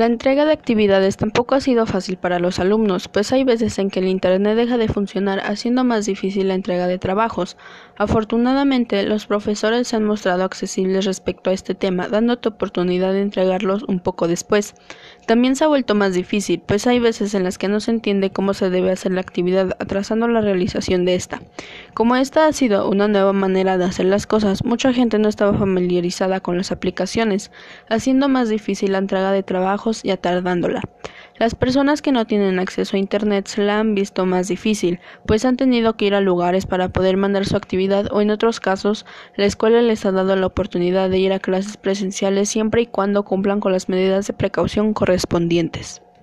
La entrega de actividades tampoco ha sido fácil para los alumnos, pues hay veces en que el Internet deja de funcionar haciendo más difícil la entrega de trabajos. Afortunadamente, los profesores se han mostrado accesibles respecto a este tema, dándote oportunidad de entregarlos un poco después. También se ha vuelto más difícil, pues hay veces en las que no se entiende cómo se debe hacer la actividad, atrasando la realización de esta. Como esta ha sido una nueva manera de hacer las cosas, mucha gente no estaba familiarizada con las aplicaciones, haciendo más difícil la entrega de trabajo y atardándola. Las personas que no tienen acceso a Internet se la han visto más difícil, pues han tenido que ir a lugares para poder mandar su actividad o en otros casos la escuela les ha dado la oportunidad de ir a clases presenciales siempre y cuando cumplan con las medidas de precaución correspondientes.